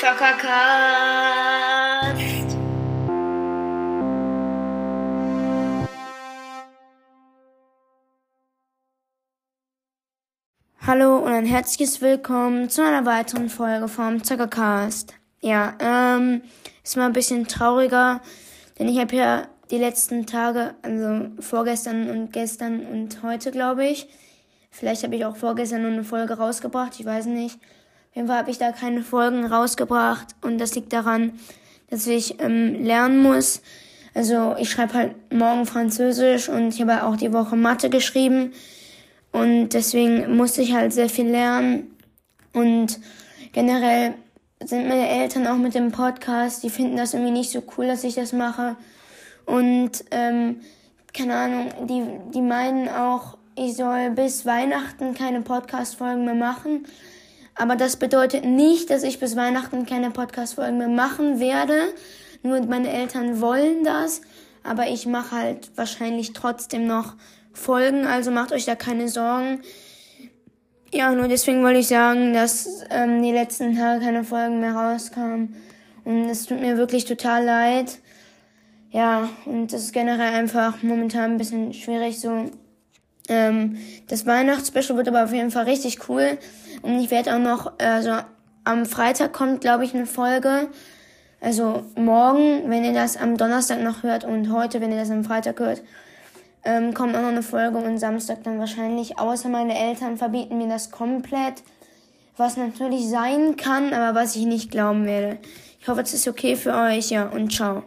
Zockercast. Hallo und ein herzliches Willkommen zu einer weiteren Folge vom Zockercast. Ja, ähm, ist mal ein bisschen trauriger, denn ich habe ja die letzten Tage, also vorgestern und gestern und heute, glaube ich, vielleicht habe ich auch vorgestern nur eine Folge rausgebracht, ich weiß nicht. Auf jeden Fall habe ich da keine Folgen rausgebracht und das liegt daran, dass ich ähm, lernen muss. Also ich schreibe halt morgen Französisch und ich habe auch die Woche Mathe geschrieben und deswegen musste ich halt sehr viel lernen und generell sind meine Eltern auch mit dem Podcast, die finden das irgendwie nicht so cool, dass ich das mache und ähm, keine Ahnung, die, die meinen auch, ich soll bis Weihnachten keine Podcast-Folgen mehr machen. Aber das bedeutet nicht, dass ich bis Weihnachten keine Podcast-Folgen mehr machen werde. Nur meine Eltern wollen das. Aber ich mache halt wahrscheinlich trotzdem noch Folgen. Also macht euch da keine Sorgen. Ja, nur deswegen wollte ich sagen, dass ähm, die letzten Tage keine Folgen mehr rauskamen. Und es tut mir wirklich total leid. Ja, und das ist generell einfach momentan ein bisschen schwierig so. Ähm, das Weihnachtsspecial wird aber auf jeden Fall richtig cool. Und ich werde auch noch, also am Freitag kommt, glaube ich, eine Folge. Also morgen, wenn ihr das am Donnerstag noch hört und heute, wenn ihr das am Freitag hört, ähm, kommt auch noch eine Folge und Samstag dann wahrscheinlich. Außer meine Eltern verbieten mir das komplett. Was natürlich sein kann, aber was ich nicht glauben werde. Ich hoffe, es ist okay für euch, ja, und ciao.